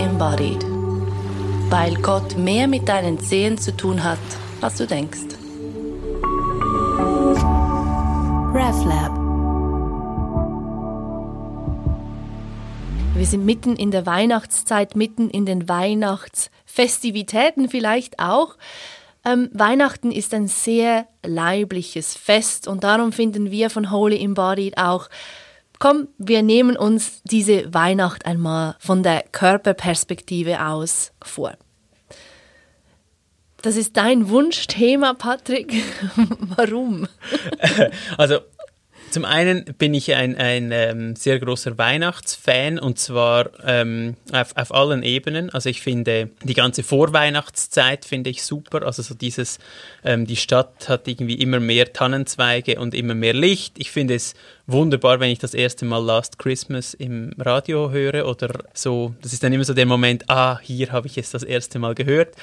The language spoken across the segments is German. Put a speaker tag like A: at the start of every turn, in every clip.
A: Embodied. Weil Gott mehr mit deinen Zehen zu tun hat, als du denkst. RevLab. Wir sind mitten in der Weihnachtszeit, mitten in den Weihnachtsfestivitäten vielleicht auch. Ähm, Weihnachten ist ein sehr leibliches Fest und darum finden wir von Holy Embodied auch, komm, wir nehmen uns diese Weihnacht einmal von der Körperperspektive aus vor. Das ist dein Wunschthema, Patrick. Warum?
B: Also zum einen bin ich ein, ein ähm, sehr großer Weihnachtsfan und zwar ähm, auf, auf allen Ebenen. Also ich finde die ganze Vorweihnachtszeit finde ich super. Also so dieses, ähm, die Stadt hat irgendwie immer mehr Tannenzweige und immer mehr Licht. Ich finde es wunderbar, wenn ich das erste Mal Last Christmas im Radio höre oder so. Das ist dann immer so der Moment, ah, hier habe ich es das erste Mal gehört.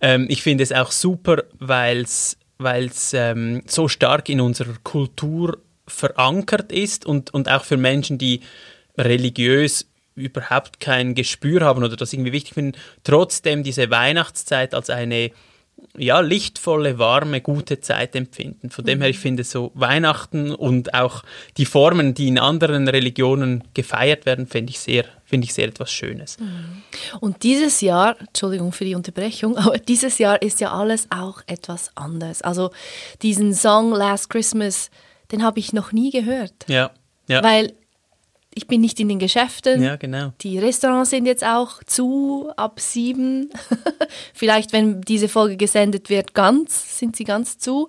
B: Ähm, ich finde es auch super, weil es ähm, so stark in unserer Kultur verankert ist und, und auch für Menschen, die religiös überhaupt kein Gespür haben oder das irgendwie wichtig finden, trotzdem diese Weihnachtszeit als eine ja, lichtvolle, warme, gute Zeit empfinden. Von dem her, ich mhm. finde so Weihnachten und auch die Formen, die in anderen Religionen gefeiert werden, finde ich sehr, finde ich sehr etwas Schönes. Mhm.
A: Und dieses Jahr, Entschuldigung für die Unterbrechung, aber dieses Jahr ist ja alles auch etwas anders. Also diesen Song Last Christmas, den habe ich noch nie gehört.
B: Ja. ja.
A: Weil ich bin nicht in den Geschäften.
B: Ja, genau.
A: Die Restaurants sind jetzt auch zu, ab sieben. Vielleicht, wenn diese Folge gesendet wird, ganz, sind sie ganz zu.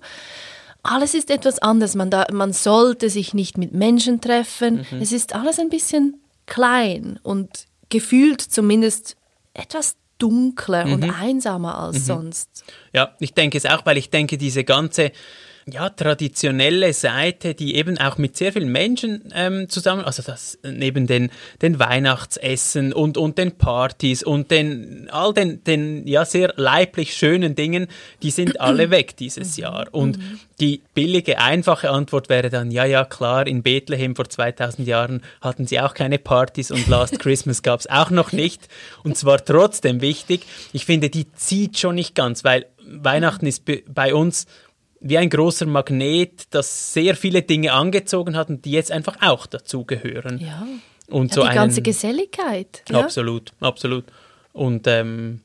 A: Alles ist etwas anders. Man, da, man sollte sich nicht mit Menschen treffen. Mhm. Es ist alles ein bisschen klein und gefühlt zumindest etwas dunkler mhm. und einsamer als mhm. sonst.
B: Ja, ich denke es auch, weil ich denke, diese ganze ja, traditionelle Seite, die eben auch mit sehr vielen Menschen ähm, zusammen, also das neben den, den Weihnachtsessen und, und den Partys und den, all den, den ja sehr leiblich schönen Dingen, die sind alle weg dieses mhm. Jahr. Und mhm. die billige, einfache Antwort wäre dann, ja, ja, klar, in Bethlehem vor 2000 Jahren hatten sie auch keine Partys und Last Christmas gab es auch noch nicht. Und zwar trotzdem wichtig. Ich finde, die zieht schon nicht ganz, weil Weihnachten ist bei uns wie ein großer Magnet, das sehr viele Dinge angezogen hat und die jetzt einfach auch dazugehören.
A: Ja. Und ja, so die einen, ganze Geselligkeit.
B: Ja. Absolut, absolut. Und ähm,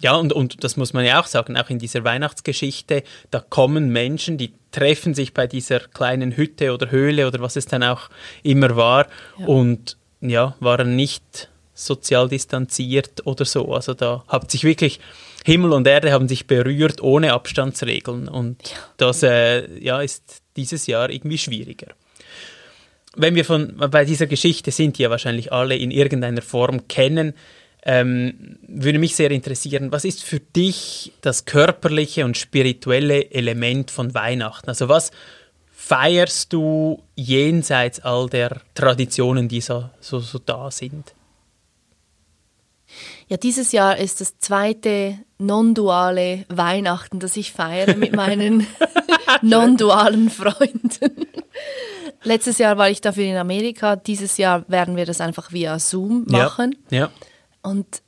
B: ja, und, und das muss man ja auch sagen, auch in dieser Weihnachtsgeschichte, da kommen Menschen, die treffen sich bei dieser kleinen Hütte oder Höhle oder was es dann auch immer war ja. und ja, waren nicht sozial distanziert oder so. Also da hat sich wirklich Himmel und Erde haben sich berührt ohne Abstandsregeln und ja. das äh, ja, ist dieses Jahr irgendwie schwieriger. Wenn wir von, bei dieser Geschichte sind, die ja wahrscheinlich alle in irgendeiner Form kennen, ähm, würde mich sehr interessieren, was ist für dich das körperliche und spirituelle Element von Weihnachten? Also was feierst du jenseits all der Traditionen, die so, so, so da sind?
A: Ja, dieses Jahr ist das zweite non-duale Weihnachten, das ich feiere mit meinen non-dualen Freunden. Letztes Jahr war ich dafür in Amerika, dieses Jahr werden wir das einfach via Zoom machen.
B: Ja. ja.
A: Und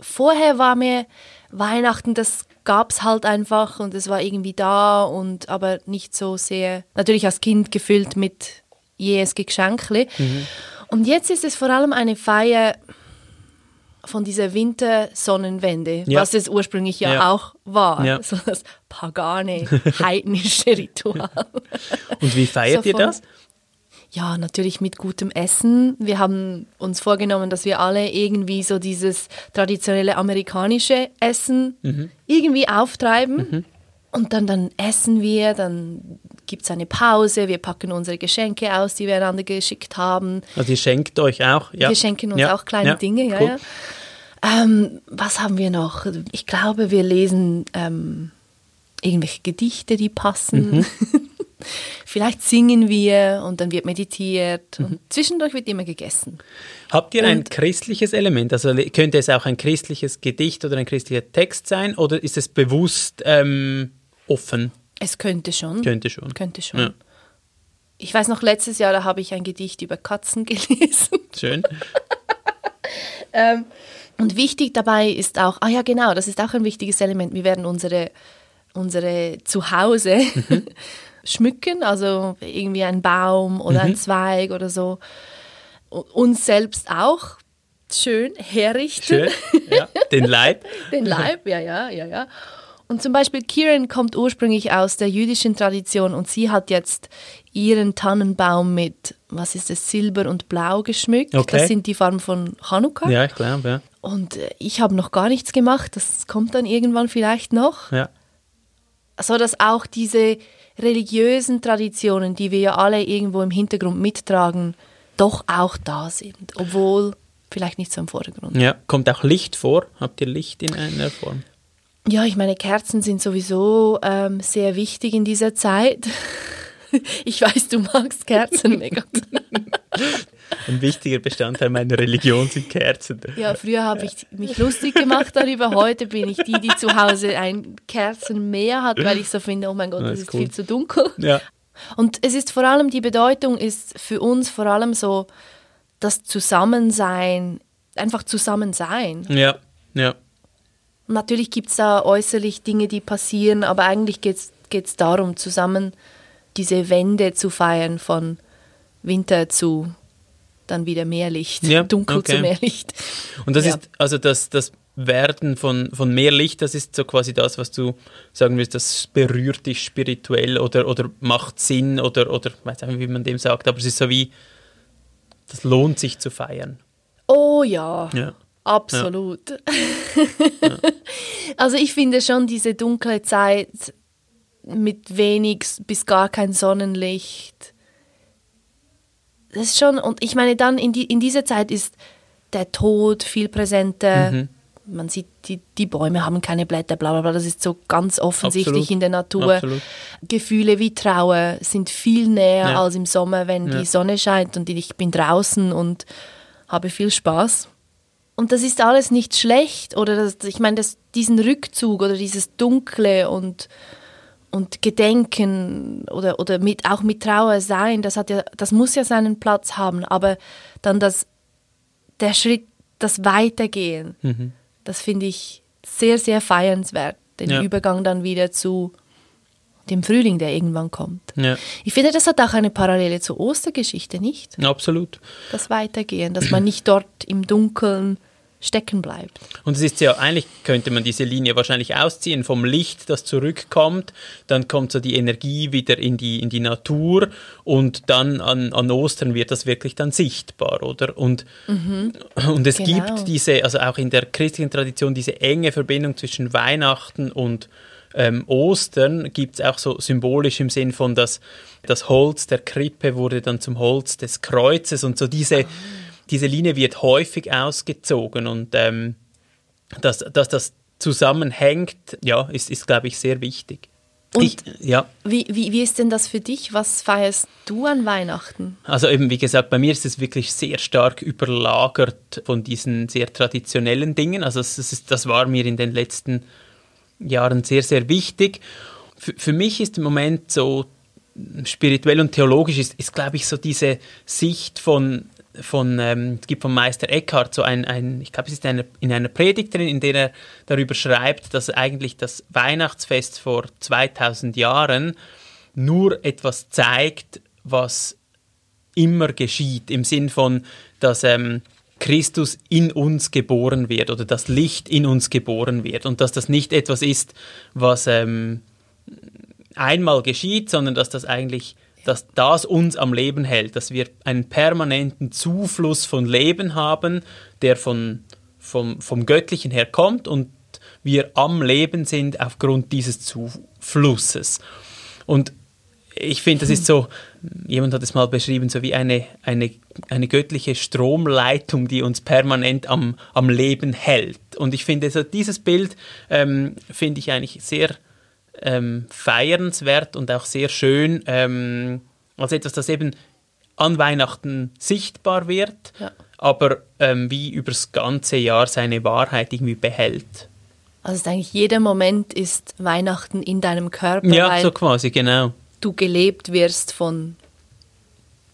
A: vorher war mir Weihnachten, das gab es halt einfach und es war irgendwie da und aber nicht so sehr, natürlich als Kind gefüllt mit jedes Geschenkle. Mhm. Und jetzt ist es vor allem eine Feier, von dieser Wintersonnenwende, ja. was es ursprünglich ja, ja. auch war, ja. so das pagane, heidnische Ritual.
B: Und wie feiert so ihr das?
A: Ja, natürlich mit gutem Essen. Wir haben uns vorgenommen, dass wir alle irgendwie so dieses traditionelle amerikanische Essen mhm. irgendwie auftreiben. Mhm. Und dann, dann essen wir, dann gibt es eine Pause, wir packen unsere Geschenke aus, die wir einander geschickt haben.
B: Also ihr schenkt euch auch?
A: Ja. Wir schenken uns ja. auch kleine ja. Dinge, ja, cool. ja. Ähm, was haben wir noch? Ich glaube, wir lesen ähm, irgendwelche Gedichte, die passen. Mhm. Vielleicht singen wir und dann wird meditiert mhm. und zwischendurch wird immer gegessen.
B: Habt ihr und ein christliches Element? Also könnte es auch ein christliches Gedicht oder ein christlicher Text sein oder ist es bewusst ähm, offen?
A: Es könnte schon.
B: Könnte schon.
A: Könnte schon. Ja. Ich weiß noch, letztes Jahr, da habe ich ein Gedicht über Katzen gelesen.
B: Schön.
A: Ähm, und wichtig dabei ist auch, ah ja genau, das ist auch ein wichtiges Element. Wir werden unsere, unsere Zuhause mhm. schmücken, also irgendwie ein Baum oder mhm. ein Zweig oder so. Uns selbst auch schön herrichten.
B: Schön, ja. Den Leib.
A: Den Leib, ja, ja, ja, ja. Und zum Beispiel Kieran kommt ursprünglich aus der jüdischen Tradition und sie hat jetzt ihren Tannenbaum mit, was ist es, Silber und Blau geschmückt. Okay. Das sind die Farben von Hanukkah.
B: Ja, ich glaube, ja.
A: Und äh, ich habe noch gar nichts gemacht. Das kommt dann irgendwann vielleicht noch.
B: Ja.
A: So dass auch diese religiösen Traditionen, die wir ja alle irgendwo im Hintergrund mittragen, doch auch da sind, obwohl vielleicht nicht so im Vordergrund.
B: Ja, kommt auch Licht vor? Habt ihr Licht in einer Form?
A: Ja, ich meine, Kerzen sind sowieso ähm, sehr wichtig in dieser Zeit. Ich weiß, du magst Kerzen mega.
B: Ein wichtiger Bestandteil meiner Religion sind Kerzen.
A: Ja, früher habe ich mich lustig gemacht darüber. Heute bin ich die, die zu Hause ein Kerzenmeer hat, weil ich so finde, oh mein Gott, das, das ist, cool. viel zu dunkel.
B: Ja.
A: Und es ist vor allem, die Bedeutung ist für uns vor allem so das Zusammensein, einfach Zusammensein.
B: Ja, ja.
A: Natürlich gibt es da äußerlich Dinge, die passieren, aber eigentlich geht es darum, zusammen diese Wende zu feiern von Winter zu dann wieder mehr Licht, ja, dunkel okay. zu mehr Licht.
B: Und das ja. ist also das, das Werden von, von mehr Licht, das ist so quasi das, was du sagen willst, das berührt dich spirituell oder, oder macht Sinn oder, oder weiß nicht, wie man dem sagt, aber es ist so wie, das lohnt sich zu feiern.
A: Oh ja. ja. Absolut. Ja. Also ich finde schon diese dunkle Zeit mit wenig bis gar kein Sonnenlicht. Das ist schon, und ich meine, dann in, die, in dieser Zeit ist der Tod viel präsenter. Mhm. Man sieht, die, die Bäume haben keine Blätter, bla bla bla. Das ist so ganz offensichtlich Absolut. in der Natur. Absolut. Gefühle wie Trauer sind viel näher ja. als im Sommer, wenn die Sonne scheint und ich bin draußen und habe viel Spaß. Und das ist alles nicht schlecht oder das, ich meine, das, diesen Rückzug oder dieses Dunkle und, und Gedenken oder, oder mit, auch mit Trauer sein, das, hat ja, das muss ja seinen Platz haben, aber dann das, der Schritt, das Weitergehen, mhm. das finde ich sehr, sehr feiernswert, den ja. Übergang dann wieder zu dem Frühling, der irgendwann kommt.
B: Ja.
A: Ich finde, das hat auch eine Parallele zur Ostergeschichte, nicht?
B: Absolut.
A: Das Weitergehen, dass man nicht dort im Dunkeln stecken bleibt.
B: Und es ist ja, eigentlich könnte man diese Linie wahrscheinlich ausziehen vom Licht, das zurückkommt, dann kommt so die Energie wieder in die, in die Natur und dann an, an Ostern wird das wirklich dann sichtbar, oder? Und, mhm. und es genau. gibt diese, also auch in der christlichen Tradition, diese enge Verbindung zwischen Weihnachten und ähm, Ostern gibt es auch so symbolisch im Sinn von, dass das Holz der Krippe wurde dann zum Holz des Kreuzes und so diese, oh. diese Linie wird häufig ausgezogen und ähm, dass, dass das zusammenhängt, ja, ist, ist glaube ich, sehr wichtig.
A: Und ich, ja. wie, wie, wie ist denn das für dich? Was feierst du an Weihnachten?
B: Also eben, wie gesagt, bei mir ist es wirklich sehr stark überlagert von diesen sehr traditionellen Dingen. Also es ist, das war mir in den letzten Jahren sehr, sehr wichtig. Für, für mich ist im Moment so spirituell und theologisch ist, ist glaube ich, so diese Sicht von, von ähm, es gibt vom Meister Eckhart so ein, ein ich glaube, es ist eine, in einer Predigt drin, in der er darüber schreibt, dass eigentlich das Weihnachtsfest vor 2000 Jahren nur etwas zeigt, was immer geschieht, im Sinn von, dass ähm, Christus in uns geboren wird oder das Licht in uns geboren wird und dass das nicht etwas ist, was ähm, einmal geschieht, sondern dass das eigentlich dass das uns am Leben hält, dass wir einen permanenten Zufluss von Leben haben, der von, vom, vom Göttlichen her kommt und wir am Leben sind aufgrund dieses Zuflusses. Und ich finde, das ist so, jemand hat es mal beschrieben, so wie eine, eine, eine göttliche Stromleitung, die uns permanent am, am Leben hält. Und ich finde, so dieses Bild ähm, finde ich eigentlich sehr ähm, feiernswert und auch sehr schön, ähm, als etwas, das eben an Weihnachten sichtbar wird, ja. aber ähm, wie übers ganze Jahr seine Wahrheit irgendwie behält.
A: Also eigentlich jeder Moment ist Weihnachten in deinem Körper.
B: Ja, so quasi, genau
A: du gelebt wirst von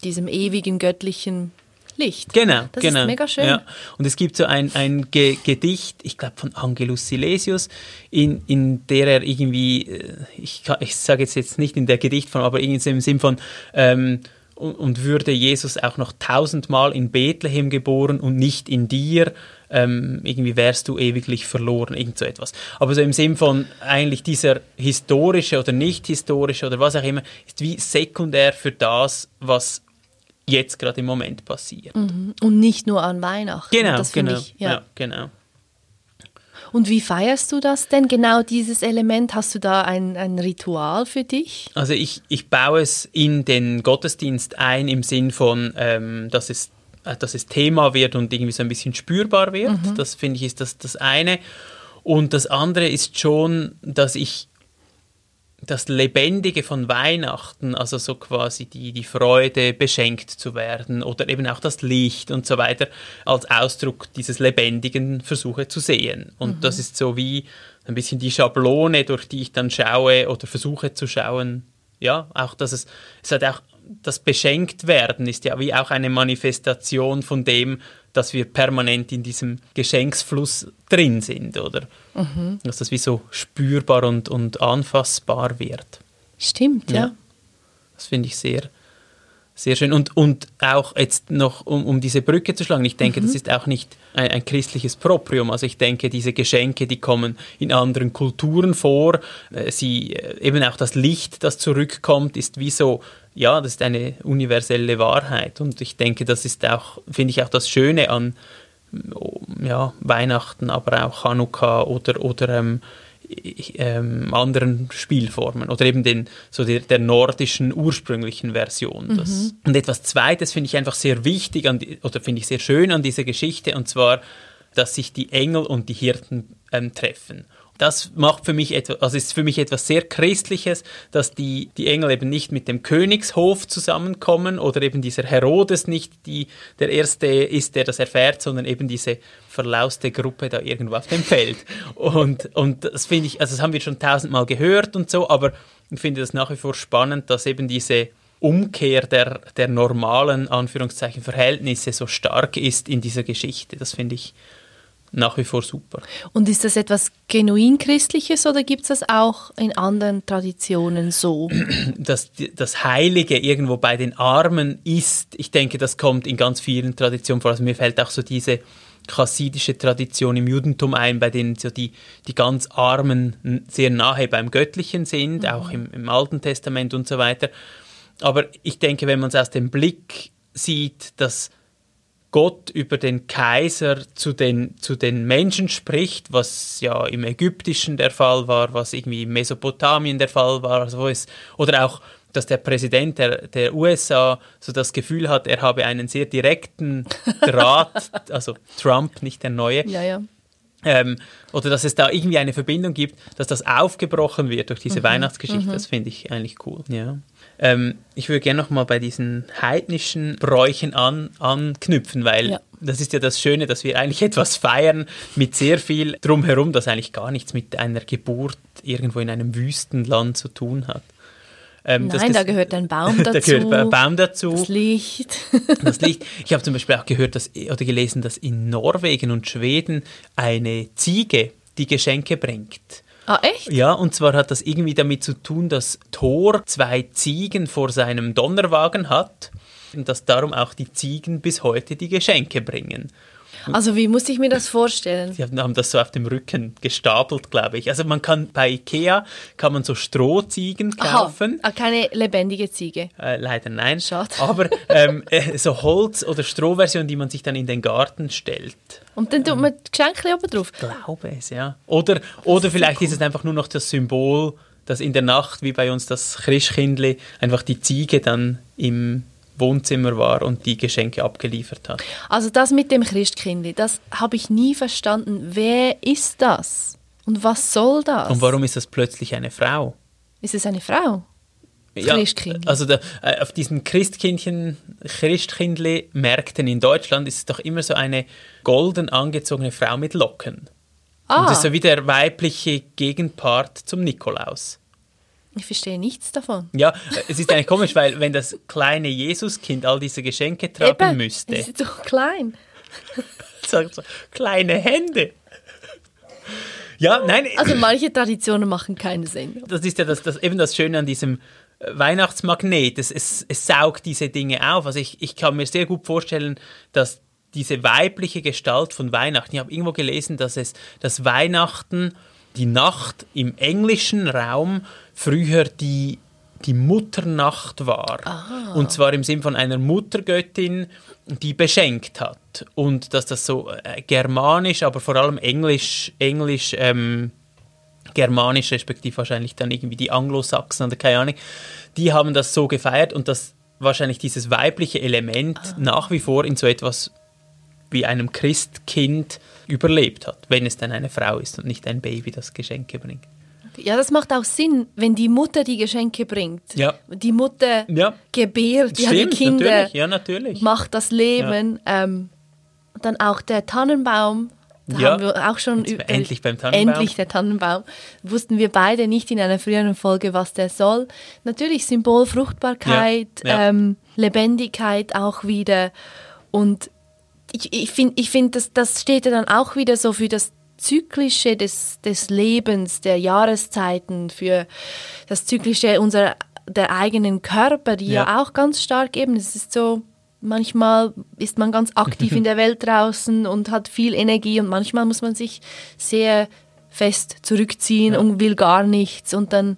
A: diesem ewigen göttlichen Licht.
B: Genau,
A: das
B: genau.
A: ist mega schön.
B: Ja. Und es gibt so ein, ein Ge Gedicht, ich glaube von Angelus Silesius, in, in der er irgendwie, äh, ich, ich sage jetzt, jetzt nicht in der Gedichtform, aber irgendwie im Sinn von, ähm, und, und würde Jesus auch noch tausendmal in Bethlehem geboren und nicht in dir, ähm, irgendwie wärst du ewiglich verloren, irgend so etwas. Aber so im Sinn von eigentlich dieser historische oder nicht historische oder was auch immer, ist wie sekundär für das, was jetzt gerade im Moment passiert.
A: Und nicht nur an Weihnachten.
B: Genau,
A: das
B: genau.
A: Ich, ja.
B: ja, genau.
A: Und wie feierst du das denn genau, dieses Element? Hast du da ein, ein Ritual für dich?
B: Also ich, ich baue es in den Gottesdienst ein im Sinn von, ähm, dass, es, dass es Thema wird und irgendwie so ein bisschen spürbar wird. Das finde ich ist das, das eine. Und das andere ist schon, dass ich das Lebendige von Weihnachten, also so quasi die, die Freude, beschenkt zu werden oder eben auch das Licht und so weiter, als Ausdruck dieses Lebendigen versuche zu sehen. Und das ist so wie ein bisschen die Schablone, durch die ich dann schaue oder versuche zu schauen. Ja, auch dass es, es hat auch das beschenkt werden ist ja wie auch eine Manifestation von dem, dass wir permanent in diesem Geschenksfluss drin sind, oder? Dass das wie so spürbar und, und anfassbar wird.
A: Stimmt, ja.
B: Ja. Das finde ich sehr, sehr schön. Und, und auch jetzt noch, um, um diese Brücke zu schlagen, ich denke, das ist auch nicht ein, ein christliches Proprium. Also ich denke, diese Geschenke, die kommen in anderen Kulturen vor. Äh, Sie, äh, eben auch das Licht, das zurückkommt, ist wie so, ja, das ist eine universelle Wahrheit. Und ich denke, das ist auch, finde ich auch das Schöne an ja, Weihnachten, aber auch Chanukka oder, oder ähm, ähm, anderen Spielformen oder eben den, so der, der nordischen ursprünglichen Version. Das. Und etwas Zweites finde ich einfach sehr wichtig die, oder finde ich sehr schön an dieser Geschichte und zwar, dass sich die Engel und die Hirten ähm, treffen. Das macht für mich etwas, also ist für mich etwas sehr Christliches, dass die, die Engel eben nicht mit dem Königshof zusammenkommen oder eben dieser Herodes nicht die, der Erste ist, der das erfährt, sondern eben diese verlauste Gruppe da irgendwo auf dem Feld. Und, und das finde ich, also das haben wir schon tausendmal gehört und so, aber ich finde das nach wie vor spannend, dass eben diese Umkehr der, der normalen, Anführungszeichen, Verhältnisse so stark ist in dieser Geschichte. Das finde ich nach wie vor super.
A: Und ist das etwas genuin Christliches oder gibt es das auch in anderen Traditionen so?
B: dass das Heilige irgendwo bei den Armen ist, ich denke, das kommt in ganz vielen Traditionen vor. Also mir fällt auch so diese chassidische Tradition im Judentum ein, bei denen so die, die ganz Armen sehr nahe beim Göttlichen sind, auch im, im Alten Testament und so weiter. Aber ich denke, wenn man es aus dem Blick sieht, dass Gott über den Kaiser zu den, zu den Menschen spricht, was ja im Ägyptischen der Fall war, was irgendwie in Mesopotamien der Fall war, also wo es, oder auch, dass der Präsident der, der USA so das Gefühl hat, er habe einen sehr direkten Draht, also Trump, nicht der neue,
A: Ja, ja.
B: ähm, oder dass es da irgendwie eine Verbindung gibt, dass das aufgebrochen wird durch diese Weihnachtsgeschichte, das finde ich eigentlich cool. Ja. Ähm, ich würde gerne nochmal bei diesen heidnischen Bräuchen an, anknüpfen, weil
A: Ja.
B: das ist ja das Schöne, dass wir eigentlich etwas feiern mit sehr viel drumherum, das eigentlich gar nichts mit einer Geburt irgendwo in einem Wüstenland zu tun hat. Ähm,
A: Nein, da gehört ein Baum dazu.
B: Da gehört ein Baum dazu.
A: Das Licht.
B: Das Licht. Ich habe zum Beispiel auch gehört dass, oder gelesen, dass in Norwegen und Schweden eine Ziege die Geschenke bringt.
A: Ah, echt?
B: Ja, und zwar hat das irgendwie damit zu tun, dass Thor zwei Ziegen vor seinem Donnerwagen hat und dass darum auch die Ziegen bis heute die Geschenke bringen.
A: Also wie muss ich mir das vorstellen?
B: Sie haben das so auf dem Rücken gestapelt, glaube ich. Also man kann bei Ikea kann man so Strohziegen kaufen.
A: Aha, ah, keine lebendige Ziege.
B: Äh, leider nein.
A: Schade.
B: Aber ähm, äh, so Holz- oder Strohversion, die man sich dann in den Garten stellt.
A: Und dann tut man die Geschenke oben drauf.
B: Glaube es, ja. Oder, oder vielleicht ist es einfach nur noch das Symbol, dass in der Nacht, wie bei uns das Christkindli, einfach die Ziege dann im Wohnzimmer war und die Geschenke abgeliefert hat.
A: Also das mit dem Christkindli, das habe ich nie verstanden. Wer ist das? Und was soll das?
B: Und warum ist das plötzlich eine Frau?
A: Ist es eine Frau? Christkindli.
B: also da, äh, auf diesen Christkindchen, Christkindli-Märkten in Deutschland ist es doch immer so eine golden angezogene Frau mit Locken. Und
A: Ah,
B: das ist so wie der weibliche Gegenpart zum Nikolaus.
A: Ich verstehe nichts davon.
B: Ja, es ist eigentlich komisch, weil wenn das kleine Jesuskind all diese Geschenke tragen
A: Eben,
B: müsste,
A: Es ist doch klein.
B: sagt so, kleine Hände. Ja, nein,
A: Also manche Traditionen machen keinen Sinn.
B: das ist ja das, das, eben das Schöne an diesem äh, Weihnachtsmagnet. Es, es, es saugt diese Dinge auf. Also ich, ich kann mir sehr gut vorstellen, dass diese weibliche Gestalt von Weihnachten, ich habe irgendwo gelesen, dass es dass Weihnachten die Nacht im englischen Raum früher die, die Mutternacht war. Und zwar im Sinn von einer Muttergöttin, die beschenkt hat. Und dass das so äh, germanisch, aber vor allem englisch, englisch ähm, germanisch, respektive wahrscheinlich dann irgendwie die Anglosachsen oder keine Ahnung, die haben das so gefeiert und dass wahrscheinlich dieses weibliche Element nach wie vor in so etwas wie einem Christkind überlebt hat, wenn es dann eine Frau ist und nicht ein Baby, das Geschenke bringt.
A: Ja, das macht auch Sinn, wenn die Mutter die Geschenke bringt.
B: Ja.
A: Die Mutter
B: Ja.
A: gebärt ja die
B: Stimmt,
A: Kinder,
B: natürlich, ja, natürlich.
A: macht das Leben. Ähm, und dann auch der Tannenbaum. Da
B: Ja.
A: haben wir auch schon über-
B: endlich beim Tannenbaum.
A: Endlich der Tannenbaum. Wussten wir beide nicht in einer früheren Folge, was der soll. Natürlich Symbol Fruchtbarkeit,
B: Ja, ja.
A: Ähm, Lebendigkeit auch wieder. Und ich, ich finde, ich find, das, das steht ja dann auch wieder so für das Zyklische des, des Lebens, der Jahreszeiten, für das Zyklische unserer der eigenen Körper, die ja,
B: Ja.
A: auch ganz stark eben, es ist so, manchmal ist man ganz aktiv in der Welt draußen und hat viel Energie und manchmal muss man sich sehr fest zurückziehen und will gar nichts und dann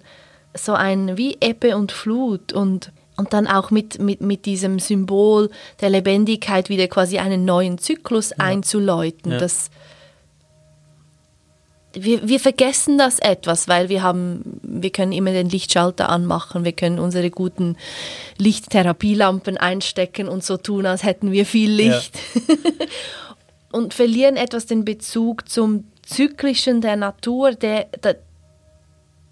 A: so ein wie Ebbe und Flut und und dann auch mit, mit, mit diesem Symbol der Lebendigkeit wieder quasi einen neuen Zyklus einzuläuten.
B: Ja.
A: Das, wir, wir vergessen das etwas, weil wir haben, wir können immer den Lichtschalter anmachen, wir können unsere guten Lichttherapielampen einstecken und so tun, als hätten wir viel
B: Ja.
A: Licht. und verlieren etwas den Bezug zum Zyklischen der Natur, der, der,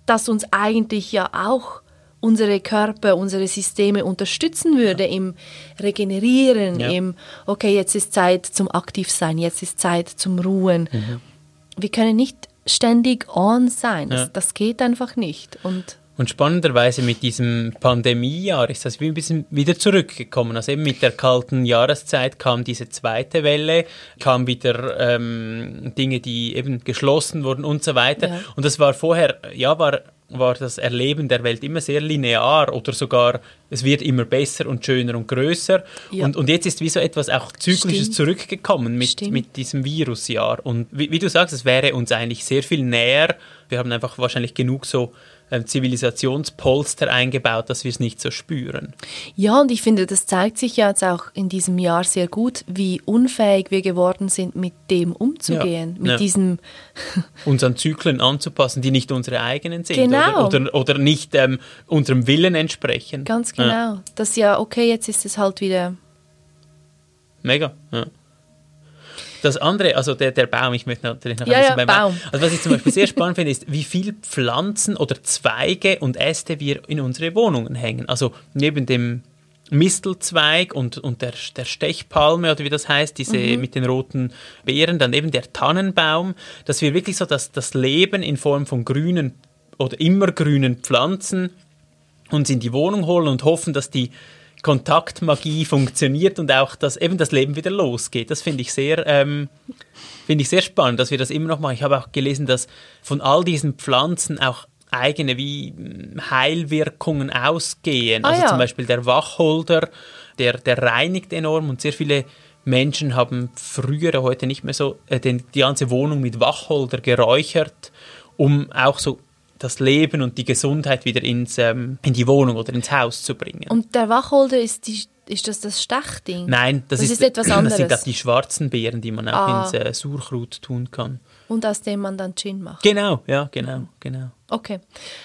A: das uns eigentlich ja auch unsere Körper, unsere Systeme unterstützen würde im Regenerieren,
B: Ja.
A: im, okay, jetzt ist Zeit zum Aktivsein, jetzt ist Zeit zum Ruhen.
B: Mhm.
A: Wir können nicht ständig on sein, das,
B: Ja.
A: das geht einfach nicht. Und
B: Und spannenderweise mit diesem Pandemiejahr ist das wie ein bisschen wieder zurückgekommen. Also eben mit der kalten Jahreszeit kam diese zweite Welle, kam wieder ähm, Dinge, die eben geschlossen wurden und so weiter.
A: Ja.
B: Und das war vorher, ja, war, war das Erleben der Welt immer sehr linear oder sogar, es wird immer besser und schöner und größer.
A: Ja.
B: Und, und jetzt ist wie so etwas auch Zyklisches
A: Stimmt.
B: zurückgekommen mit,
A: Stimmt.
B: mit diesem Virusjahr. Und wie, wie du sagst, es wäre uns eigentlich sehr viel näher. Wir haben einfach wahrscheinlich genug so Zivilisationspolster eingebaut, dass wir es nicht so spüren.
A: ja, und ich finde, das zeigt sich ja jetzt auch in diesem Jahr sehr gut, wie unfähig wir geworden sind, mit dem umzugehen,
B: Ja.
A: mit
B: Ja.
A: diesem
B: Uns an Zyklen anzupassen, die nicht unsere eigenen sind
A: Genau.
B: oder, oder, oder nicht ähm, unserem Willen entsprechen.
A: Ganz
B: Ja.
A: genau. Das ja, okay, jetzt ist es halt wieder.
B: Mega. Ja. Das andere, also der, der Baum, ich möchte natürlich noch
A: Ja,
B: ein bisschen
A: ja,
B: beim
A: Baum.
B: Also was ich zum Beispiel sehr spannend finde, ist, wie viel Pflanzen oder Zweige und Äste wir in unsere Wohnungen hängen. Also neben dem Mistelzweig und, und der, der Stechpalme oder wie das heißt, diese
A: Mhm.
B: mit den roten Beeren, dann eben der Tannenbaum, dass wir wirklich so das, das Leben in Form von grünen oder immergrünen Pflanzen uns in die Wohnung holen und hoffen, dass die Kontaktmagie funktioniert und auch, dass eben das Leben wieder losgeht. Das finde ich sehr, ähm, finde ich sehr spannend, dass wir das immer noch machen. Ich habe auch gelesen, dass von all diesen Pflanzen auch eigene wie mm, Heilwirkungen ausgehen.
A: Ah,
B: also
A: ja.
B: zum Beispiel der Wacholder, der, der reinigt enorm und sehr viele Menschen haben früher, heute nicht mehr so, äh, die ganze Wohnung mit Wacholder geräuchert, um auch so das Leben und die Gesundheit wieder ins, ähm, in die Wohnung oder ins Haus zu bringen.
A: Und der Wacholder ist, die, ist das das Stachding?
B: Nein, das,
A: Das ist etwas
B: Das sind
A: anderes.
B: auch die schwarzen Beeren, die man auch
A: Ah.
B: ins äh, Surchrut tun kann.
A: Und aus dem man dann Gin macht.
B: Genau, ja, genau, genau.
A: Okay.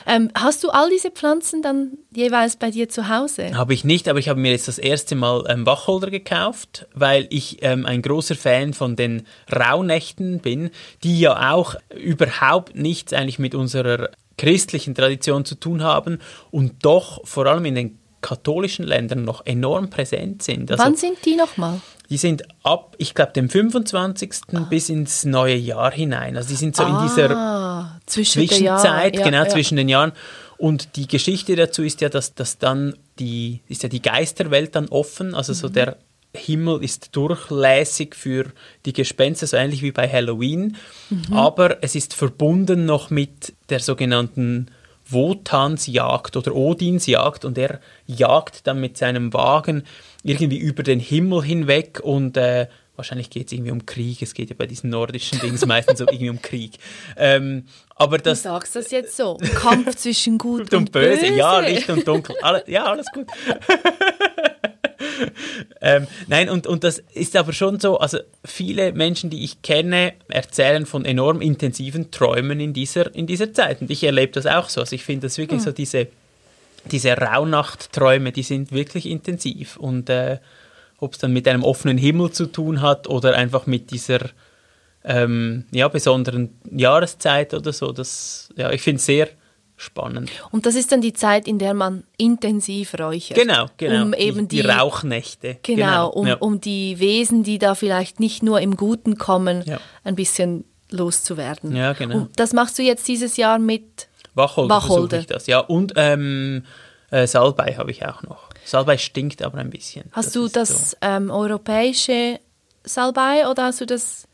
A: Ähm, hast du all diese Pflanzen dann jeweils bei dir zu Hause?
B: Habe ich nicht, aber ich habe mir jetzt das erste Mal ähm, Wacholder gekauft, weil ich ähm, ein großer Fan von den Rauhnächten bin, die ja auch überhaupt nichts eigentlich mit unserer christlichen Tradition zu tun haben und doch vor allem in den katholischen Ländern noch enorm präsent sind. Also,
A: Wann sind die nochmal?
B: Die sind ab, ich glaube, dem 25. bis ins neue Jahr hinein. Also die sind so in dieser
A: Ah, zwischen
B: Zwischenzeit.
A: Ja,
B: genau
A: ja.
B: zwischen den Jahren. Und die Geschichte dazu ist ja, dass, dass dann die, ist ja die Geisterwelt dann offen, also so der Himmel ist durchlässig für die Gespenster, so ähnlich wie bei Halloween. Aber es ist verbunden noch mit der sogenannten Wotansjagd oder Odinsjagd und er jagt dann mit seinem Wagen irgendwie über den Himmel hinweg und äh, wahrscheinlich geht es irgendwie um Krieg. Es geht ja bei diesen nordischen Dingen meistens so irgendwie um Krieg. Ähm, aber
A: Du
B: das
A: sagst das jetzt so. Kampf zwischen Gut
B: und,
A: und,
B: böse. ja, Licht und Dunkel, alle, ja, alles gut. ähm, nein, und, und das ist aber schon so, also viele Menschen, die ich kenne, erzählen von enorm intensiven Träumen in dieser, in dieser Zeit. Und ich erlebe das auch so. Also ich finde das wirklich so diese, diese Rauhnachtträume, die sind wirklich intensiv. Und äh, ob es dann mit einem offenen Himmel zu tun hat oder einfach mit dieser ähm, ja, besonderen Jahreszeit oder so, das, ja, ich finde es sehr spannend.
A: Und das ist dann die Zeit, in der man intensiv räuchert.
B: Genau, genau.
A: Um eben
B: die, die
A: die-
B: Rauchnächte.
A: Genau, um,
B: ja.
A: um die Wesen, die da vielleicht nicht nur im Guten kommen,
B: Ja.
A: ein bisschen loszuwerden.
B: Ja, genau.
A: Und das machst du jetzt dieses Jahr mit
B: Wacholder,
A: Wacholder.
B: ich das. Ja, und ähm, äh, Salbei habe ich auch noch. Salbei stinkt aber ein bisschen.
A: Hast du
B: ist
A: das
B: so.
A: ähm, europäische Salbei oder hast du das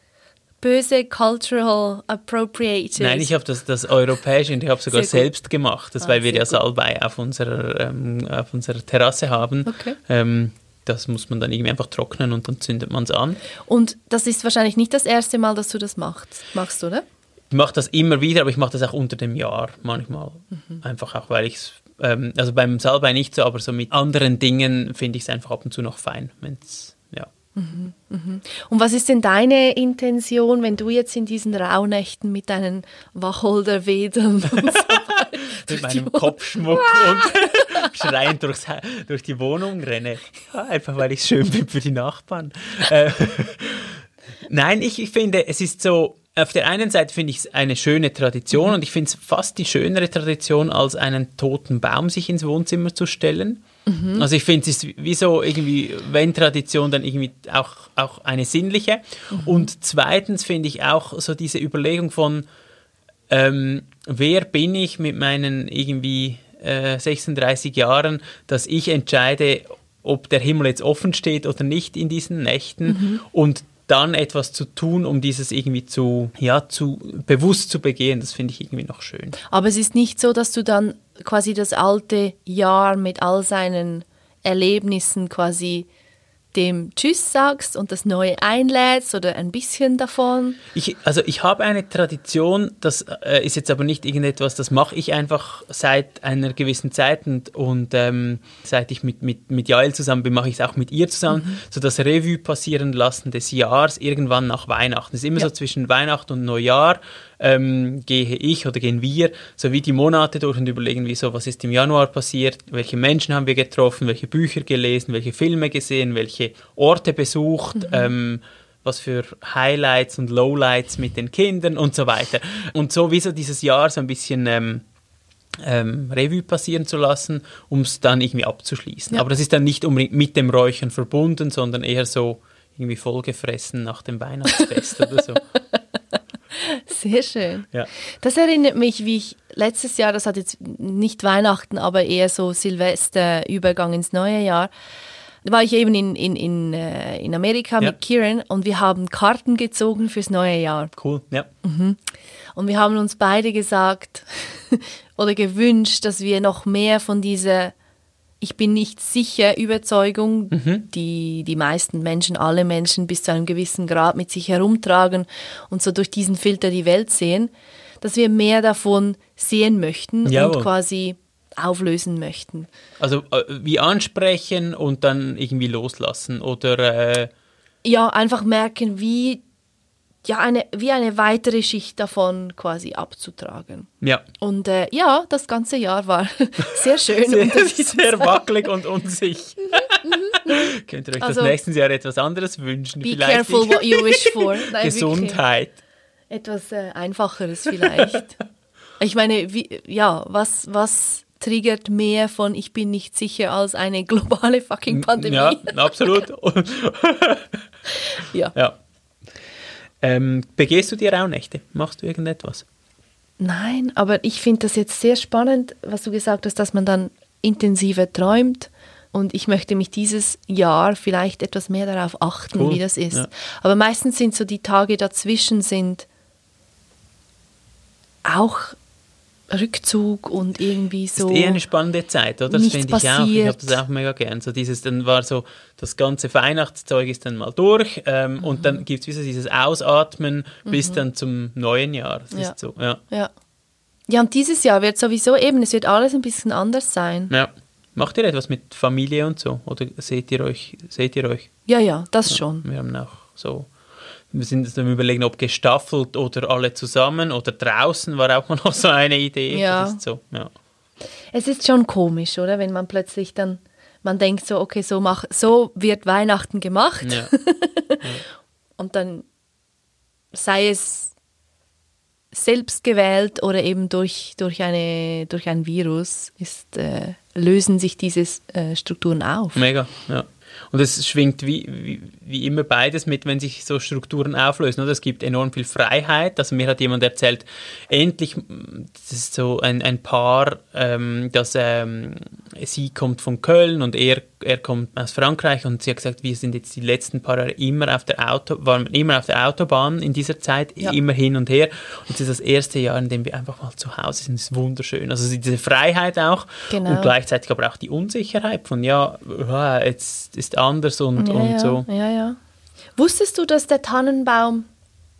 A: böse Cultural Appropriated?
B: Nein, ich habe das, das europäische und ich habe sogar selbst gemacht, das,
A: Ah,
B: weil wir ja. Salbei auf unserer, ähm, auf unserer Terrasse haben.
A: Okay.
B: Ähm, das muss man dann irgendwie einfach trocknen und dann zündet man es an.
A: Und das ist wahrscheinlich nicht das erste Mal, dass du das machst, machst, oder?
B: Ich mache das immer wieder, aber ich mache das auch unter dem Jahr manchmal.
A: Mhm.
B: Einfach auch, weil ich es, ähm, also beim Salbei nicht so, aber so mit anderen Dingen finde ich es einfach ab und zu noch fein,
A: Und was ist denn deine Intention, wenn du jetzt in diesen Rauhnächten mit deinen Wacholderwedeln und so
B: mit meinem Kopfschmuck und schreiend durchs, durch die Wohnung renne. Ja, einfach weil ich es schön bin für die Nachbarn. Äh, Nein, ich, ich finde, es ist so, auf der einen Seite finde ich es eine schöne Tradition und ich finde es fast die schönere Tradition, als einen toten Baum sich ins Wohnzimmer zu stellen. Also ich finde, es ist wie so irgendwie, wenn Tradition, dann irgendwie auch, auch eine sinnliche. Und zweitens finde ich auch so diese Überlegung von, ähm, wer bin ich mit meinen irgendwie äh, 36 Jahren, dass ich entscheide, ob der Himmel jetzt offen steht oder nicht in diesen Nächten und dann etwas zu tun, um dieses irgendwie zu, ja, zu bewusst zu begehen, das finde ich irgendwie noch schön.
A: Aber es ist nicht so, dass du dann quasi das alte Jahr mit all seinen Erlebnissen quasi dem Tschüss sagst und das neue einlädst oder ein bisschen davon.
B: Ich, also ich habe eine Tradition, das äh, ist jetzt aber nicht irgendetwas, das mache ich einfach seit einer gewissen Zeit und, und ähm, seit ich mit, mit, mit Jael zusammen bin, mache ich es auch mit ihr zusammen, so das Revue passieren lassen des Jahres irgendwann nach Weihnachten. Es ist immer
A: Ja.
B: so zwischen Weihnachten und Neujahr ähm, gehe ich oder gehen wir so wie die Monate durch und überlegen, wie so, was ist im Januar passiert, welche Menschen haben wir getroffen, welche Bücher gelesen, welche Filme gesehen, welche Orte besucht, ähm, was für Highlights und Lowlights mit den Kindern und so weiter. Und so wie so dieses Jahr so ein bisschen ähm, ähm, Revue passieren zu lassen, um es dann irgendwie abzuschließen.
A: Ja.
B: Aber das ist dann nicht unbedingt mit dem Räuchern verbunden, sondern eher so irgendwie vollgefressen nach dem Weihnachtsfest oder so.
A: Sehr schön.
B: Ja.
A: Das erinnert mich, wie ich letztes Jahr, das hat jetzt nicht Weihnachten, aber eher so Silvester, Übergang ins neue Jahr, da war ich eben in, in, in, äh, in Amerika
B: Ja.
A: mit Kieran und wir haben Karten gezogen fürs neue Jahr.
B: Cool, ja.
A: Und wir haben uns beide gesagt oder gewünscht, dass wir noch mehr von dieser Ich bin nicht sicher Überzeugung, die die meisten Menschen, alle Menschen bis zu einem gewissen Grad mit sich herumtragen und so durch diesen Filter die Welt sehen, dass wir mehr davon sehen möchten
B: Jawohl.
A: und quasi auflösen möchten.
B: Also äh, wie ansprechen und dann irgendwie loslassen oder äh,
A: Ja, einfach merken, wie, ja, eine, wie eine weitere Schicht davon quasi abzutragen.
B: ja,
A: Und äh, ja, das ganze Jahr war sehr schön.
B: sehr,
A: diesem
B: sehr wackelig und unsicher. Könnt ihr euch
A: Also-
B: das nächstes Jahr etwas anderes wünschen?
A: Be
B: Vielleicht
A: careful what you wish for. Nein, wirklich.
B: Gesundheit.
A: Etwas äh, Einfacheres vielleicht. ich meine, wie, ja, was, was triggert mehr von ich bin nicht sicher als eine globale fucking Pandemie?
B: Ja, absolut.
A: Ja.
B: ja. Ähm, begehst du die Rauhnächte? Machst du irgendetwas?
A: Nein, aber ich finde das jetzt sehr spannend, was du gesagt hast, dass man dann intensiver träumt. Und ich möchte mich dieses Jahr vielleicht etwas mehr darauf achten,
B: Cool,
A: wie das ist.
B: ja.
A: Aber meistens sind so die Tage dazwischen sind auch Rückzug und irgendwie so.
B: Das ist eher eine spannende Zeit, oder? Das finde ich auch. Ich habe das auch mega gern. So dieses, dann war so, das ganze Weihnachtszeug ist dann mal durch ähm,
A: Mhm.
B: und dann gibt es wieder dieses Ausatmen bis dann zum neuen Jahr. Das
A: Ja.
B: ist so, ja.
A: Ja. Ja, und dieses Jahr wird sowieso eben, es wird alles ein bisschen anders sein.
B: ja. Macht ihr etwas mit Familie und so? Oder seht ihr euch? Seht ihr euch?
A: Ja, ja, das schon.
B: Wir haben auch so. Wir sind jetzt am überlegen, ob gestaffelt oder alle zusammen oder draußen war auch noch so eine Idee.
A: Ja.
B: Ist so, ja.
A: Es ist schon komisch, oder? Wenn man plötzlich dann, man denkt so, okay, so, mach, so wird Weihnachten gemacht.
B: ja.
A: Und dann sei es selbst gewählt oder eben durch, durch, eine, durch ein Virus, ist, äh, lösen sich diese äh, Strukturen auf.
B: Mega, ja. Und es schwingt wie, wie, wie immer beides mit, wenn sich so Strukturen auflösen. Oder? Es gibt enorm viel Freiheit. Also mir hat jemand erzählt, endlich, das ist so ein, ein Paar, ähm, dass ähm, sie kommt von Köln und er, er kommt aus Frankreich und sie hat gesagt, wir sind jetzt die letzten paar Jahre immer auf der Auto, waren immer auf der Autobahn in dieser Zeit,
A: Ja.
B: immer hin und her. Und es ist das erste Jahr, in dem wir einfach mal zu Hause sind. Das ist wunderschön. Also diese Freiheit auch
A: Genau.
B: und gleichzeitig aber auch die Unsicherheit von, ja, jetzt ist anders und,
A: ja,
B: und so.
A: ja, ja. Wusstest du, dass der Tannenbaum,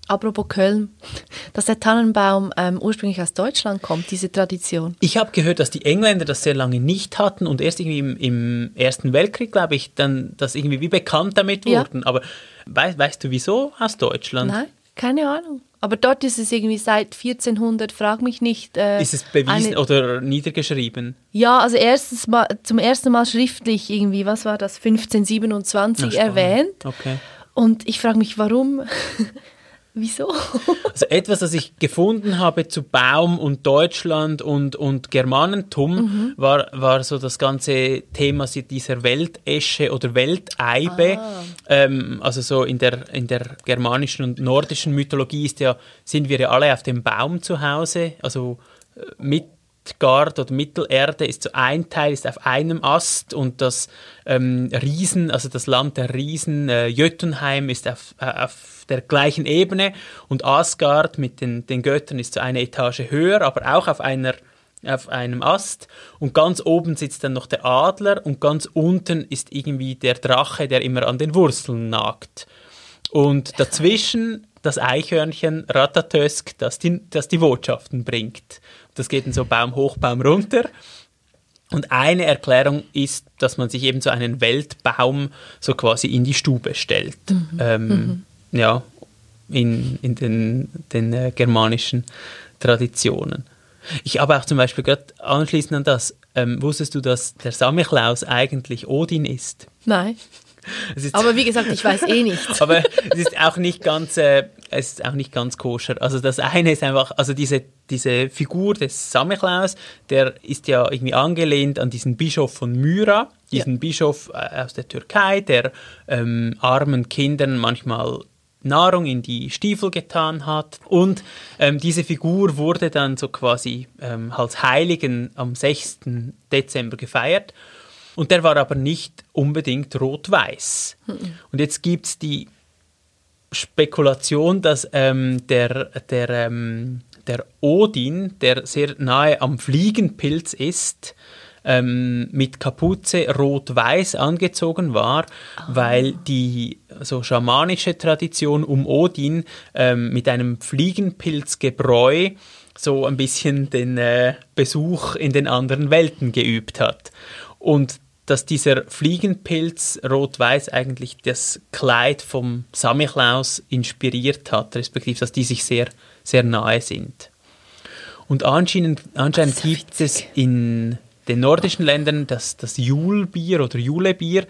A: apropos Köln, dass der Tannenbaum ähm, ursprünglich aus Deutschland kommt, diese Tradition?
B: Ich habe gehört, dass die Engländer das sehr lange nicht hatten und erst irgendwie im, im Ersten Weltkrieg, glaube ich, dann das irgendwie wie bekannt damit
A: Ja.
B: wurden. Aber weißt, weißt du wieso aus Deutschland?
A: Nein, keine Ahnung. Aber dort ist es irgendwie seit 1400, frag mich nicht. Äh,
B: Ist es bewiesen
A: eine-
B: oder niedergeschrieben?
A: Ja, also erstens mal, zum ersten Mal schriftlich irgendwie, was war das, 1527
B: Na, spannend.
A: erwähnt.
B: Okay.
A: Und ich frage mich, warum? Wieso?
B: Also etwas, das ich gefunden habe zu Baum und Deutschland und, und Germanentum,
A: Mhm.
B: war, war so das ganze Thema dieser Weltesche oder Welteibe.
A: Ah.
B: Ähm, also so in der, in der germanischen und nordischen Mythologie ist ja, sind wir ja alle auf dem Baum zu Hause. Also äh, Midgard oder Mittelerde ist so ein Teil, ist auf einem Ast und das ähm, Riesen, also das Land der Riesen, äh, Jötunheim ist auf, äh, auf der gleichen Ebene und Asgard mit den, den Göttern ist so eine Etage höher, aber auch auf einer auf einem Ast und ganz oben sitzt dann noch der Adler und ganz unten ist irgendwie der Drache, der immer an den Wurzeln nagt. Und dazwischen das Eichhörnchen Ratatösk, das die, das die Botschaften bringt. Das geht dann so Baum hoch, Baum runter. Und eine Erklärung ist, dass man sich eben so einen Weltbaum so quasi in die Stube stellt. Ähm, Ja, in, in den, den äh, germanischen Traditionen. Ich habe auch zum Beispiel gerade anschließend an das, ähm, wusstest du, dass der Samichlaus eigentlich Odin ist?
A: Nein. Aber wie gesagt, ich weiß eh nichts.
B: aber es ist auch nicht ganz, äh, es ist auch nicht ganz koscher. Also das eine ist einfach, also diese, diese Figur des Samichlaus, der ist ja irgendwie angelehnt an diesen Bischof von Myra, diesen
A: Ja.
B: Bischof äh, aus der Türkei, der ähm, armen Kindern manchmal Nahrung in die Stiefel getan hat. Und ähm, diese Figur wurde dann so quasi ähm, als Heiligen am 6. Dezember gefeiert. Und der war aber nicht unbedingt rot-weiß. Und jetzt gibt es die Spekulation, dass ähm, der, der, ähm, der Odin, der sehr nahe am Fliegenpilz ist, ähm, mit Kapuze rot-weiß angezogen war, weil die so schamanische Tradition um Odin ähm, mit einem Fliegenpilzgebräu so ein bisschen den äh, Besuch in den anderen Welten geübt hat. Und dass dieser Fliegenpilz rot-weiß eigentlich das Kleid vom Samichlaus inspiriert hat, respektive dass die sich sehr, sehr nahe sind. Und anscheinend, anscheinend gibt es in den nordischen Ländern das, das Julbier oder Julebier.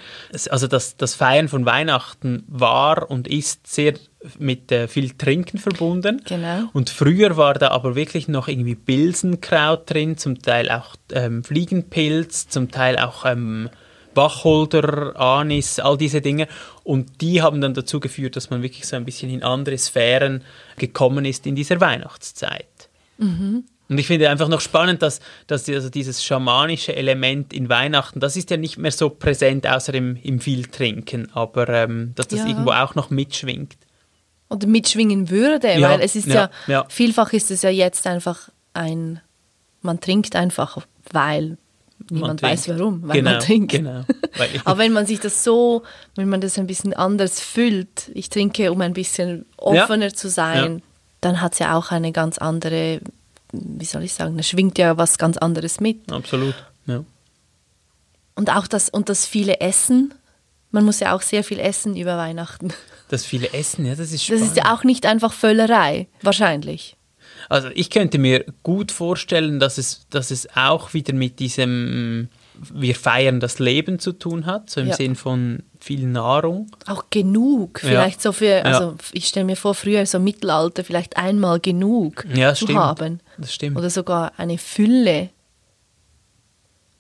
B: Also das, das Feiern von Weihnachten war und ist sehr mit äh, viel Trinken verbunden.
A: Genau.
B: Und früher war da aber wirklich noch irgendwie Bilsenkraut drin, zum Teil auch ähm, Fliegenpilz, zum Teil auch ähm, Wacholder, Anis, all diese Dinge. Und die haben dann dazu geführt, dass man wirklich so ein bisschen in andere Sphären gekommen ist in dieser Weihnachtszeit. Und ich finde einfach noch spannend, dass, dass also dieses schamanische Element in Weihnachten, das ist ja nicht mehr so präsent, außer im, im viel Trinken, aber ähm, dass das
A: Ja.
B: irgendwo auch noch mitschwingt.
A: Oder mitschwingen würde,
B: Ja,
A: weil es ist
B: ja,
A: ja, vielfach ist es ja jetzt einfach ein, man trinkt einfach, weil niemand weiß warum, weil
B: genau,
A: man trinkt.
B: Genau.
A: Aber wenn man sich das so, wenn man das ein bisschen anders füllt, ich trinke, um ein bisschen offener zu sein, dann hat es ja auch eine ganz andere, wie soll ich sagen, da schwingt ja was ganz anderes mit.
B: Absolut. Ja.
A: Und auch das, und das viele Essen, man muss ja auch sehr viel essen über Weihnachten.
B: Das viele Essen, ja, das ist
A: Das
B: spannend.
A: ist ja auch nicht einfach Völlerei, wahrscheinlich.
B: Also ich könnte mir gut vorstellen, dass es, dass es auch wieder mit diesem wir feiern das Leben zu tun hat, so im
A: Ja.
B: Sinn von viel Nahrung.
A: Auch genug,
B: Ja.
A: vielleicht so für, also
B: Ja.
A: ich stelle mir vor, früher so Mittelalter vielleicht einmal genug
B: Ja,
A: zu
B: stimmt.
A: haben.
B: Das stimmt.
A: Oder sogar eine Fülle.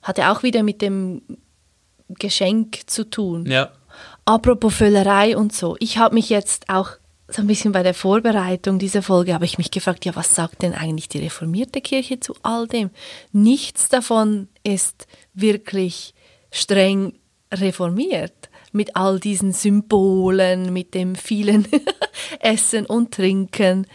A: Hat ja auch wieder mit dem Geschenk zu tun.
B: ja.
A: Apropos Völlerei und so. Ich habe mich jetzt auch so ein bisschen bei der Vorbereitung dieser Folge habe ich mich gefragt, ja, was sagt denn eigentlich die reformierte Kirche zu all dem? Nichts davon ist wirklich streng reformiert mit all diesen Symbolen, mit dem vielen Essen und Trinken.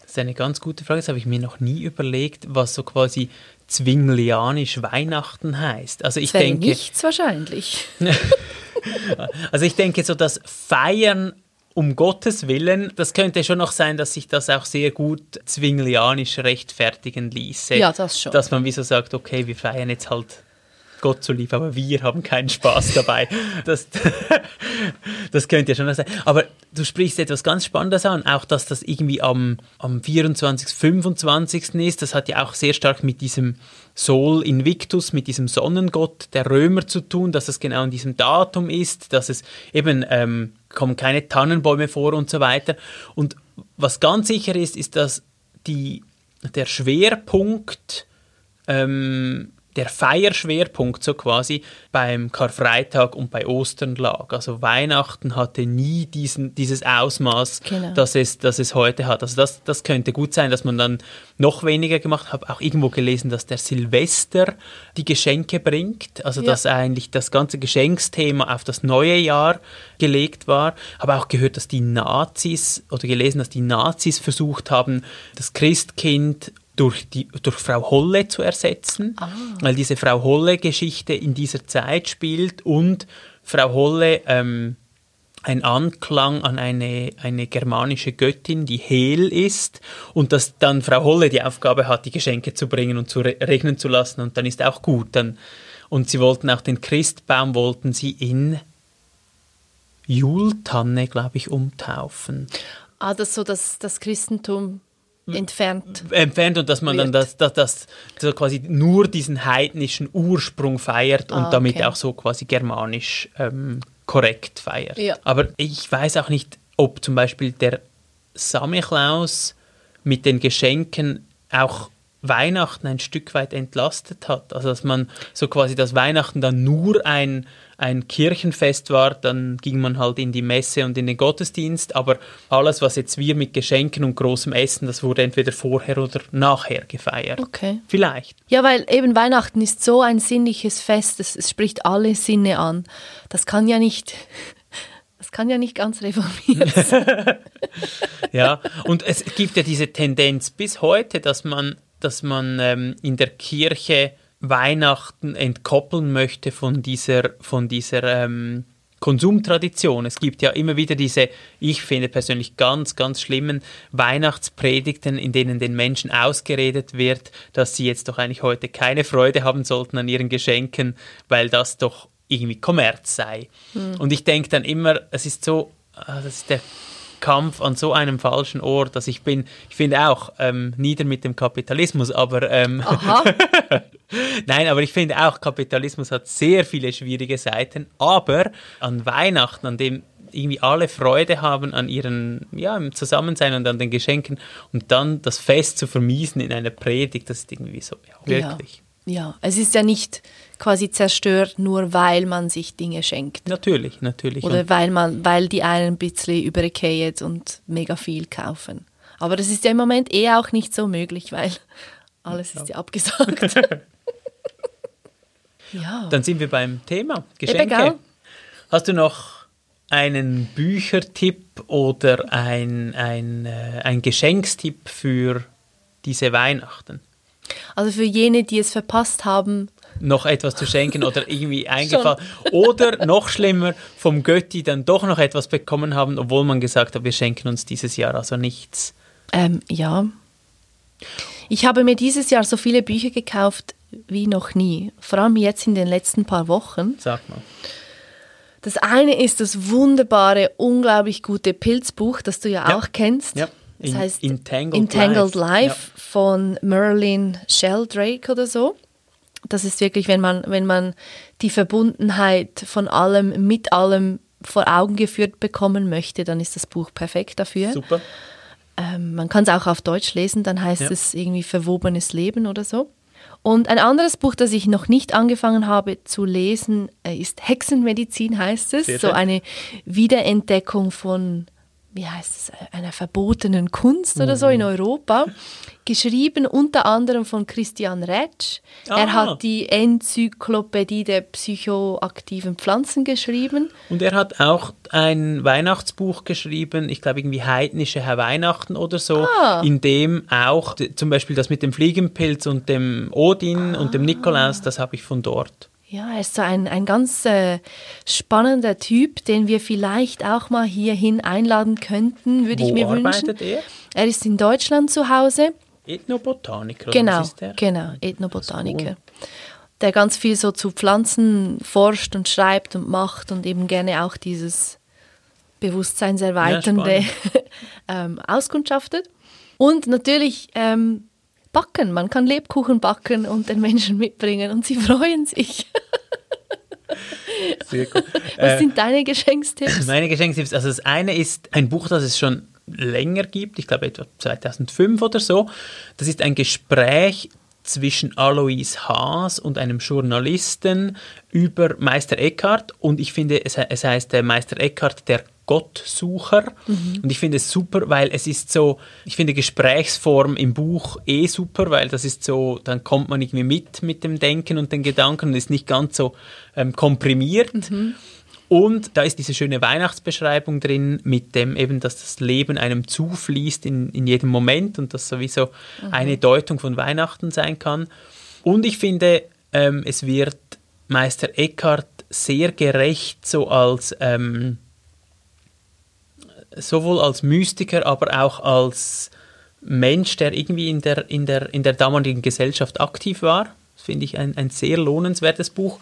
B: Das ist eine ganz gute Frage. Das habe ich mir noch nie überlegt, was so quasi zwinglianisch Weihnachten heißt. Also ich
A: Das
B: denke,
A: nichts wahrscheinlich.
B: also ich denke so das Feiern um Gottes Willen, das könnte schon noch sein, dass sich das auch sehr gut zwinglianisch rechtfertigen ließe.
A: Ja, das schon.
B: Dass man wie so sagt, okay, wir feiern jetzt halt Gott so lieb, aber wir haben keinen Spaß dabei. Das, das könnte ja schon noch sein. Aber du sprichst etwas ganz Spannendes an, auch dass das irgendwie am, am 24., 25. ist. Das hat ja auch sehr stark mit diesem Sol Invictus, mit diesem Sonnengott der Römer zu tun, dass es genau an diesem Datum ist, dass es eben ähm, kommen keine Tannenbäume vor und so weiter. Und was ganz sicher ist, ist, dass die, der Schwerpunkt ähm, der Feierschwerpunkt so quasi beim Karfreitag und bei Ostern lag. Also Weihnachten hatte nie diesen, dieses Ausmaß,
A: Genau.
B: das, es, das es heute hat. Also das, das könnte gut sein, dass man dann noch weniger gemacht hat. habe auch irgendwo gelesen, dass der Silvester die Geschenke bringt. Also
A: Ja.
B: dass eigentlich das ganze Geschenksthema auf das neue Jahr gelegt war. Habe auch gehört, dass die Nazis oder gelesen, dass die Nazis versucht haben, das Christkind durch, die, durch Frau Holle zu ersetzen, weil diese Frau Holle-Geschichte in dieser Zeit spielt und Frau Holle ähm, ein Anklang an eine, eine germanische Göttin, die Hel ist, und dass dann Frau Holle die Aufgabe hat, die Geschenke zu bringen und zu re regnen zu lassen, und dann ist auch gut. Dann, und sie wollten auch den Christbaum, wollten sie in Jultanne, glaube ich, umtaufen.
A: Ah, das so das, das Christentum entfernt.
B: entfernt und dass man dann das,
A: Wird.
B: das, das so quasi nur diesen heidnischen Ursprung feiert und
A: Ah,
B: damit
A: okay.
B: auch so quasi germanisch ähm, korrekt feiert.
A: Ja.
B: Aber ich weiß auch nicht, ob zum Beispiel der Samichlaus mit den Geschenken auch Weihnachten ein Stück weit entlastet hat. Also dass man so quasi das Weihnachten dann nur ein, ein Kirchenfest war, dann ging man halt in die Messe und in den Gottesdienst, aber alles, was jetzt wir mit Geschenken und großem Essen, das wurde entweder vorher oder nachher gefeiert.
A: Okay.
B: Vielleicht.
A: Ja, weil eben Weihnachten ist so ein sinnliches Fest, es, es spricht alle Sinne an. Das kann ja nicht, das kann ja nicht ganz reformiert sein.
B: Ja, und es gibt ja diese Tendenz bis heute, dass man, dass man ähm, in der Kirche Weihnachten entkoppeln möchte von dieser, von dieser ähm, Konsumtradition. Es gibt ja immer wieder diese, ich finde persönlich ganz, ganz schlimmen Weihnachtspredigten, in denen den Menschen ausgeredet wird, dass sie jetzt doch eigentlich heute keine Freude haben sollten an ihren Geschenken, weil das doch irgendwie Kommerz sei. Und ich denke dann immer, es ist so, ah, das ist der Kampf an so einem falschen Ort, dass ich bin, ich finde auch, ähm, nieder mit dem Kapitalismus, aber ähm. Nein, aber ich finde auch, Kapitalismus hat sehr viele schwierige Seiten, aber an Weihnachten, an dem irgendwie alle Freude haben an ihren, ja, im Zusammensein und an den Geschenken und dann das Fest zu vermiesen in einer Predigt, das ist irgendwie so, ja, wirklich.
A: Ja, ja, es ist ja nicht quasi zerstört, nur weil man sich Dinge schenkt.
B: Natürlich, natürlich.
A: Oder weil man, weil die einen ein bisschen übergehen und mega viel kaufen. Aber das ist ja im Moment eh auch nicht so möglich, weil alles ist ja abgesagt.
B: ja. Dann sind wir beim Thema Geschenke. Hast du noch einen Büchertipp oder ein, ein, äh, ein Geschenkstipp für diese Weihnachten?
A: Also für jene, die es verpasst haben,
B: noch etwas zu schenken oder irgendwie eingefallen. oder noch schlimmer, vom Götti dann doch noch etwas bekommen haben, obwohl man gesagt hat, wir schenken uns dieses Jahr also nichts.
A: Ähm, ja. Ich habe mir dieses Jahr so viele Bücher gekauft wie noch nie. Vor allem jetzt in den letzten paar Wochen.
B: Sag mal.
A: Das eine ist das wunderbare, unglaublich gute Pilzbuch, das du ja, ja. auch kennst. Ja. Das heißt Entangled, Entangled Life, Life ja. von Merlin Sheldrake oder so. Das ist wirklich, wenn man, wenn man die Verbundenheit von allem mit allem vor Augen geführt bekommen möchte, dann ist das Buch perfekt dafür.
B: Super.
A: Ähm, man kann es auch auf Deutsch lesen, dann heißt ja. es irgendwie Verwobenes Leben oder so. Und ein anderes Buch, das ich noch nicht angefangen habe zu lesen, äh, ist Hexenmedizin, heißt es. Sehr so eine Wiederentdeckung von wie heißt es, einer verbotenen Kunst oder so in mhm. Europa, geschrieben unter anderem von Christian Retsch. Ah. Er hat die Enzyklopädie der psychoaktiven Pflanzen geschrieben.
B: Und er hat auch ein Weihnachtsbuch geschrieben, ich glaube irgendwie heidnische Herr Weihnachten oder so, ah. in dem auch zum Beispiel das mit dem Fliegenpilz und dem Odin ah. und dem Nikolaus, das habe ich von dort.
A: Ja, er ist so ein, ein ganz äh, spannender Typ, den wir vielleicht auch mal hierhin einladen könnten, würde ich mir wünschen. Er? er ist in Deutschland zu Hause.
B: Ethnobotaniker.
A: Genau, genau, Ethnobotaniker. Der ganz viel so zu Pflanzen forscht und schreibt und macht und eben gerne auch dieses Bewusstseinserweiternde ja, ähm, auskundschaftet. Und natürlich ähm, backen. Man kann Lebkuchen backen und den Menschen mitbringen und sie freuen sich. Sehr gut. Was äh, sind deine Geschenkstipps?
B: Meine Geschenkstipps, also das eine ist ein Buch, das es schon länger gibt, ich glaube etwa 2005 oder so. Das ist ein Gespräch zwischen Alois Haas und einem Journalisten über Meister Eckhart und ich finde, es, es heißt der Meister Eckhart, der Gottsucher. Mhm. Und ich finde es super, weil es ist so, ich finde Gesprächsform im Buch eh super, weil das ist so, dann kommt man irgendwie mit mit dem Denken und den Gedanken und ist nicht ganz so ähm, komprimiert. Mhm. Und da ist diese schöne Weihnachtsbeschreibung drin, mit dem eben, dass das Leben einem zufließt in, in jedem Moment und das sowieso mhm. eine Deutung von Weihnachten sein kann. Und ich finde, ähm, es wird Meister Eckhart sehr gerecht so als ähm, sowohl als Mystiker, aber auch als Mensch, der irgendwie in der, in der, in der damaligen Gesellschaft aktiv war. Das finde ich ein, ein sehr lohnenswertes Buch.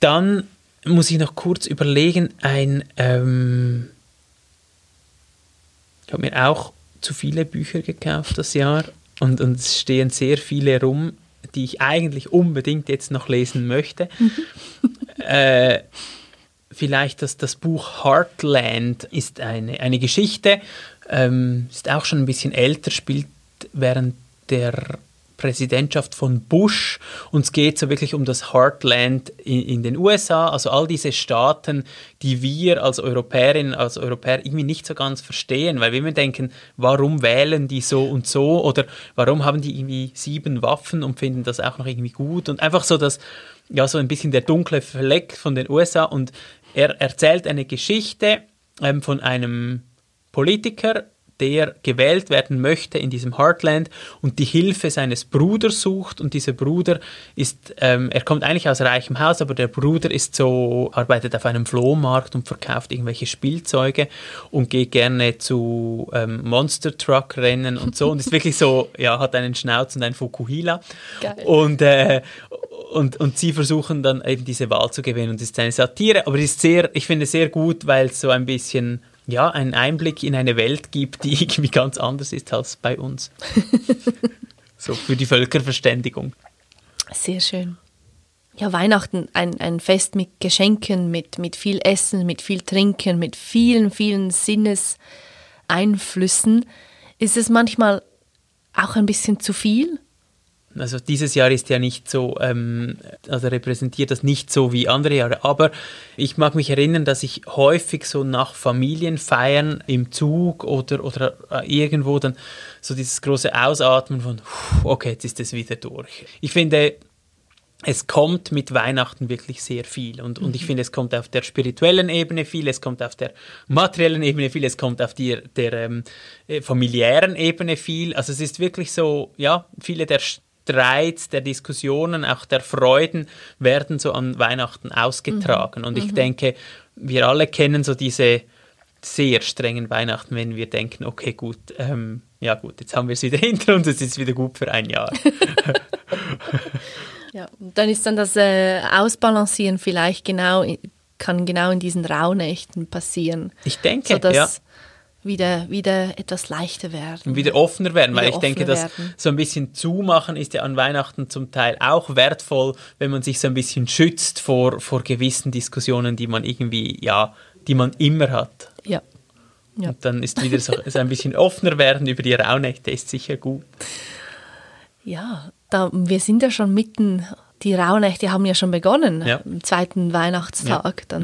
B: Dann muss ich noch kurz überlegen, ein, ähm, ich habe mir auch zu viele Bücher gekauft das Jahr und, und es stehen sehr viele rum, die ich eigentlich unbedingt jetzt noch lesen möchte. äh, vielleicht das, das Buch Heartland ist eine, eine Geschichte, ähm, ist auch schon ein bisschen älter, spielt während der Präsidentschaft von Bush. Und es geht so wirklich um das Heartland in, in, den USA, also all diese Staaten, die wir als Europäerinnen, als Europäer irgendwie nicht so ganz verstehen, weil wir immer denken, warum wählen die so und so? Oder warum haben die irgendwie sieben Waffen und finden das auch noch irgendwie gut? Und einfach so das, ja, so ein bisschen der dunkle Fleck von den USA und er erzählt eine Geschichte ähm, von einem Politiker, der gewählt werden möchte in diesem Heartland und die Hilfe seines Bruders sucht. Und dieser Bruder ist, ähm, er kommt eigentlich aus reichem Haus, aber der Bruder ist so, arbeitet auf einem Flohmarkt und verkauft irgendwelche Spielzeuge und geht gerne zu ähm, Monster Truck Rennen und so. Und ist wirklich so, ja, hat einen Schnauz und ein Fukuhila. Geil. und äh, und, und sie versuchen dann eben diese Wahl zu gewinnen. Und es ist eine Satire, aber es ist sehr, ich finde sehr gut, weil es so ein bisschen ja, einen Einblick in eine Welt gibt, die irgendwie ganz anders ist als bei uns. so für die Völkerverständigung.
A: Sehr schön. Ja, Weihnachten, ein, ein Fest mit Geschenken, mit, mit viel Essen, mit viel Trinken, mit vielen, vielen Sinneseinflüssen. Ist es manchmal auch ein bisschen zu viel?
B: Also dieses Jahr ist ja nicht so, ähm, also repräsentiert das nicht so wie andere Jahre. Aber ich mag mich erinnern, dass ich häufig so nach Familienfeiern im Zug oder, oder äh, irgendwo dann so dieses große Ausatmen von, okay, jetzt ist es wieder durch. Ich finde, es kommt mit Weihnachten wirklich sehr viel. Und, und ich mhm. finde, es kommt auf der spirituellen Ebene viel, es kommt auf der materiellen Ebene viel, es kommt auf die, der ähm, äh, familiären Ebene viel. Also es ist wirklich so, ja, viele der Streits, der Diskussionen, auch der Freuden werden so an Weihnachten ausgetragen. Mhm. Und ich mhm. denke, wir alle kennen so diese sehr strengen Weihnachten, wenn wir denken, okay, gut, ähm, ja gut, jetzt haben wir es wieder hinter uns, es ist wieder gut für ein Jahr.
A: Ja, dann ist dann das äh, Ausbalancieren vielleicht genau, kann genau in diesen Rauhnächten passieren.
B: Ich denke, sodass ja.
A: Wieder, wieder etwas leichter werden.
B: Wieder offener werden, wieder weil ich denke, dass so ein bisschen zumachen ist ja an Weihnachten zum Teil auch wertvoll, wenn man sich so ein bisschen schützt vor, vor gewissen Diskussionen, die man irgendwie, ja, die man immer hat.
A: Ja.
B: ja. Und dann ist wieder so, so ein bisschen offener werden über die Rauhnächte, ist sicher gut.
A: Ja, da, wir sind ja schon mitten, die Rauhnächte haben ja schon begonnen, ja. am zweiten Weihnachtstag. Dann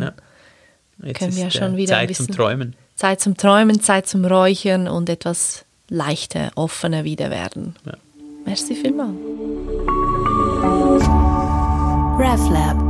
A: ja. können wir ja schon wieder
B: Zeit
A: ein bisschen
B: zum Träumen.
A: Zeit zum Träumen, Zeit zum Räuchern und etwas leichter, offener wieder werden. Ja. Merci vielmals. RefLab